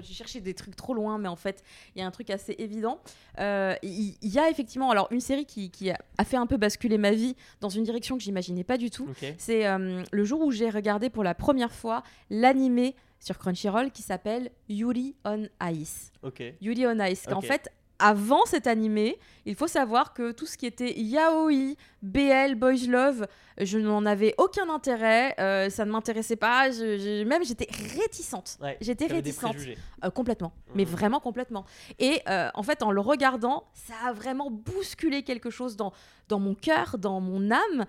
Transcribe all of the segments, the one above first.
fait, j'ai cherché des trucs trop loin, mais en fait, il y a un truc assez évident. Euh, Il y, a effectivement, alors une série qui, qui a fait un peu basculer ma vie dans une direction que j'imaginais pas du tout. C'est euh, le jour où j'ai regardé pour la première fois l'animé sur Crunchyroll qui s'appelle Yuri on Ice. Ok. Yuri on Ice. En fait, avant cet animé, il faut savoir que tout ce qui était yaoi, BL, boys love, je n'en avais aucun intérêt. euh, ça ne m'intéressait pas. je- je- même j'étais réticente. Ouais. J'étais réticente. Euh, complètement, mais Mhm. vraiment complètement. Et euh, en fait, en le regardant, ça a vraiment bousculé quelque chose dans, dans mon cœur, dans mon âme.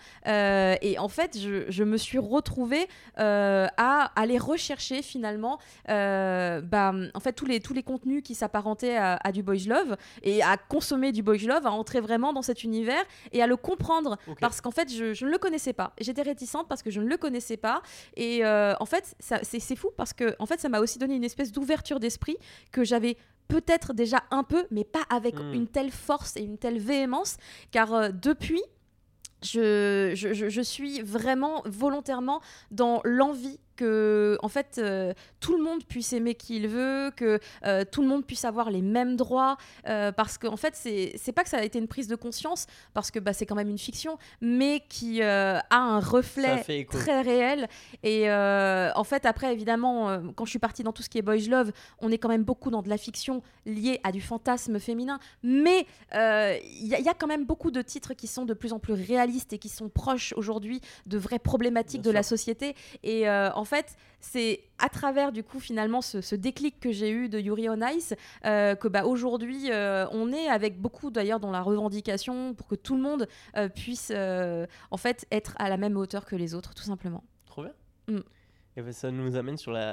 Et en fait, je, je me suis retrouvée à aller rechercher finalement bah, en fait, tous, les, tous les contenus qui s'apparentaient à, à du boys love et à consommer du boys love, à entrer vraiment dans cet univers et à le comprendre parce qu'en fait, je, je ne le connaissais pas. J'étais réticente parce que je ne le connaissais pas. Et euh, en fait, c'est fou parce que en fait, ça m'a aussi donné une espèce d'ouverture d'esprit que j'avais peut-être déjà un peu, mais pas avec Mm. une telle force et une telle véhémence. Car euh, depuis, je, je- je suis vraiment volontairement dans l'envie que en fait euh, tout le monde puisse aimer qui il veut que euh, tout le monde puisse avoir les mêmes droits euh, parce que en fait c'est pas que ça a été une prise de conscience parce que bah, c'est quand même une fiction mais qui a un reflet très réel. Et en fait après évidemment quand je suis partie dans tout ce qui est boys love on est quand même beaucoup dans de la fiction liée à du fantasme féminin. Mais il y, a- il y a quand même beaucoup de titres qui sont de plus en plus réalistes et qui sont proches aujourd'hui de vraies problématiques Bien de la société. Et en fait c'est à travers du coup finalement ce, ce déclic que j'ai eu de Yuri on Ice euh, que bah aujourd'hui euh, on est avec beaucoup d'ailleurs dans la revendication pour que tout le monde euh, puisse en fait être à la même hauteur que les autres tout simplement Trop bien. Mm. Et ben, ça nous amène sur la